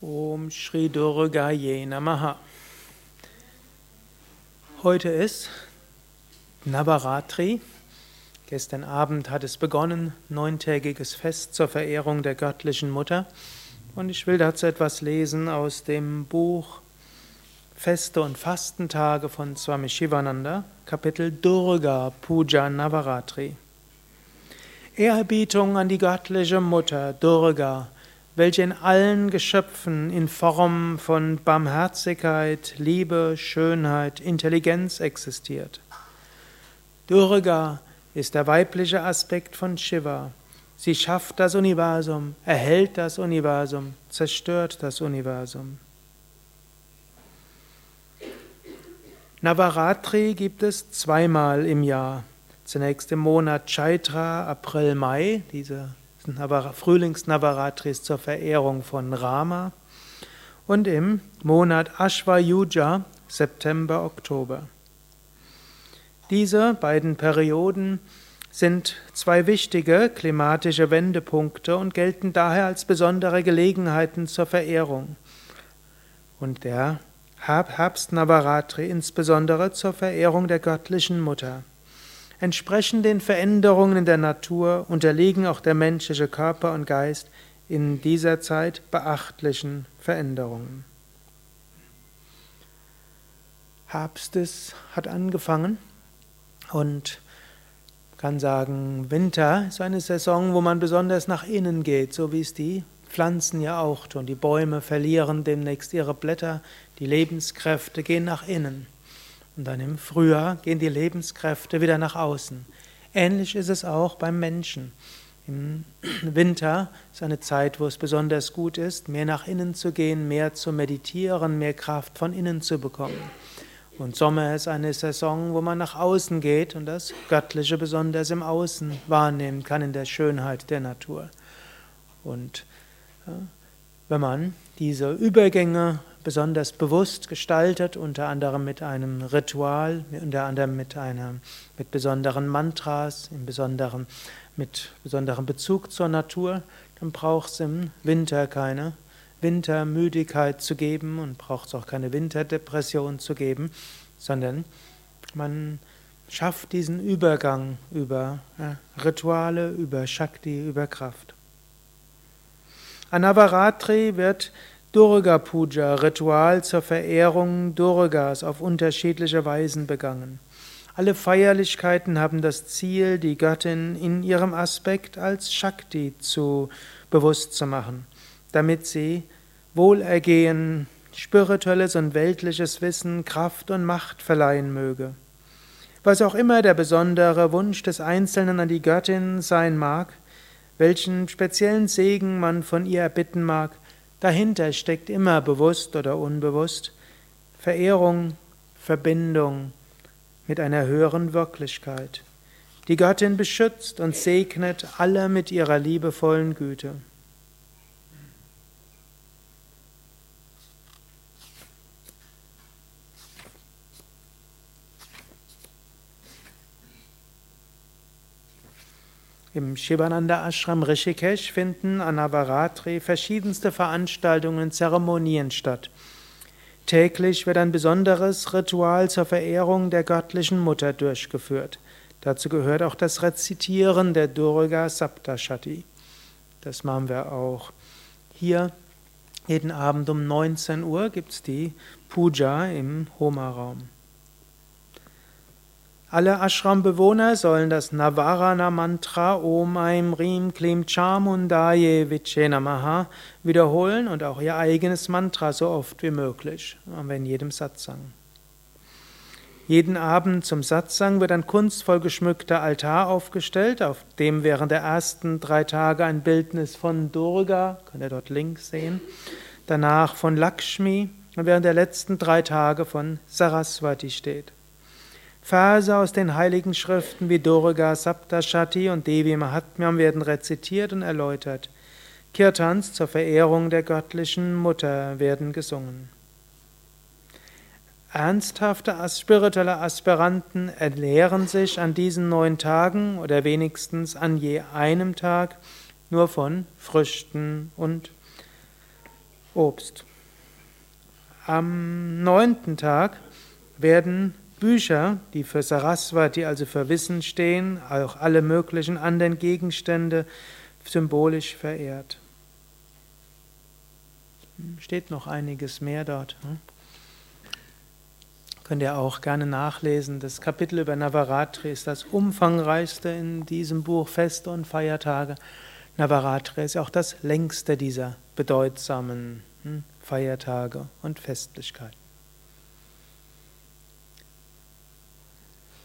Om Shri Durgaye Namaha. Heute ist Navaratri. Gestern Abend hat es begonnen, neuntägiges Fest zur Verehrung der göttlichen Mutter. Und ich will dazu etwas lesen aus dem Buch Feste und Fastentage von Swami Shivananda, Kapitel Durga Puja Navaratri. Ehrerbietung an die göttliche Mutter Durga welche in allen Geschöpfen in Form von Barmherzigkeit, Liebe, Schönheit, Intelligenz existiert. Durga ist der weibliche Aspekt von Shiva. Sie schafft das Universum, erhält das Universum, zerstört das Universum. Navaratri gibt es zweimal im Jahr. Zunächst im Monat Chaitra, April, Mai, diese Frühlingsnavaratris zur Verehrung von Rama und im Monat Ashvayuja September, Oktober. Diese beiden Perioden sind zwei wichtige klimatische Wendepunkte und gelten daher als besondere Gelegenheiten zur Verehrung. Und der Herbst Navaratri insbesondere zur Verehrung der göttlichen Mutter. Entsprechend den Veränderungen in der Natur unterliegen auch der menschliche Körper und Geist in dieser Zeit beachtlichen Veränderungen. Herbst hat angefangen und kann sagen, Winter ist eine Saison, wo man besonders nach innen geht, so wie es die Pflanzen ja auch tun. Die Bäume verlieren demnächst ihre Blätter, die Lebenskräfte gehen nach innen. Und dann im Frühjahr gehen die Lebenskräfte wieder nach außen. Ähnlich ist es auch beim Menschen. Im Winter ist eine Zeit, wo es besonders gut ist, mehr nach innen zu gehen, mehr zu meditieren, mehr Kraft von innen zu bekommen. Und Sommer ist eine Saison, wo man nach außen geht und das Göttliche besonders im Außen wahrnehmen kann, in der Schönheit der Natur. Und wenn man diese Übergänge besonders bewusst gestaltet, unter anderem mit einem Ritual, unter anderem mit, einer, mit besonderen Mantras, im besonderen, mit besonderem Bezug zur Natur, dann braucht es im Winter keine Wintermüdigkeit zu geben und braucht es auch keine Winterdepression zu geben, sondern man schafft diesen Übergang über ja, Rituale, über Shakti, über Kraft. Anavaratri wird Durga Puja, Ritual zur Verehrung Durgas auf unterschiedliche Weisen begangen. Alle Feierlichkeiten haben das Ziel, die Göttin in ihrem Aspekt als Shakti zu bewusst zu machen, damit sie Wohlergehen, spirituelles und weltliches Wissen, Kraft und Macht verleihen möge. Was auch immer der besondere Wunsch des Einzelnen an die Göttin sein mag, welchen speziellen Segen man von ihr erbitten mag, Dahinter steckt immer bewusst oder unbewusst Verehrung, Verbindung mit einer höheren Wirklichkeit. Die Göttin beschützt und segnet alle mit ihrer liebevollen Güte. Im Shivananda Ashram Rishikesh finden an Navaratri verschiedenste Veranstaltungen und Zeremonien statt. Täglich wird ein besonderes Ritual zur Verehrung der göttlichen Mutter durchgeführt. Dazu gehört auch das Rezitieren der Durga Saptashati. Das machen wir auch hier. Jeden Abend um 19 Uhr gibt es die Puja im Homa-Raum. Alle Ashram-Bewohner sollen das Navarana-Mantra Om Aim Rim Klim Chamundaye Viche Namaha wiederholen und auch ihr eigenes Mantra so oft wie möglich, haben wir in jedem Satsang. Jeden Abend zum Satsang wird ein kunstvoll geschmückter Altar aufgestellt, auf dem während der ersten drei Tage ein Bildnis von Durga, könnt ihr dort links sehen, danach von Lakshmi und während der letzten drei Tage von Saraswati steht. Verse aus den heiligen Schriften wie Durga, Saptashati und Devi Mahatmyam werden rezitiert und erläutert. Kirtans zur Verehrung der göttlichen Mutter werden gesungen. Ernsthafte spirituelle Aspiranten ernähren sich an diesen neun Tagen oder wenigstens an je einem Tag nur von Früchten und Obst. Am neunten Tag werden Bücher, die für Saraswati, also für Wissen stehen, auch alle möglichen anderen Gegenstände symbolisch verehrt. Steht noch einiges mehr dort. Hm? Könnt ihr auch gerne nachlesen. Das Kapitel über Navaratri ist das umfangreichste in diesem Buch Feste und Feiertage. Navaratri ist auch das längste dieser bedeutsamen hm, Feiertage und Festlichkeiten.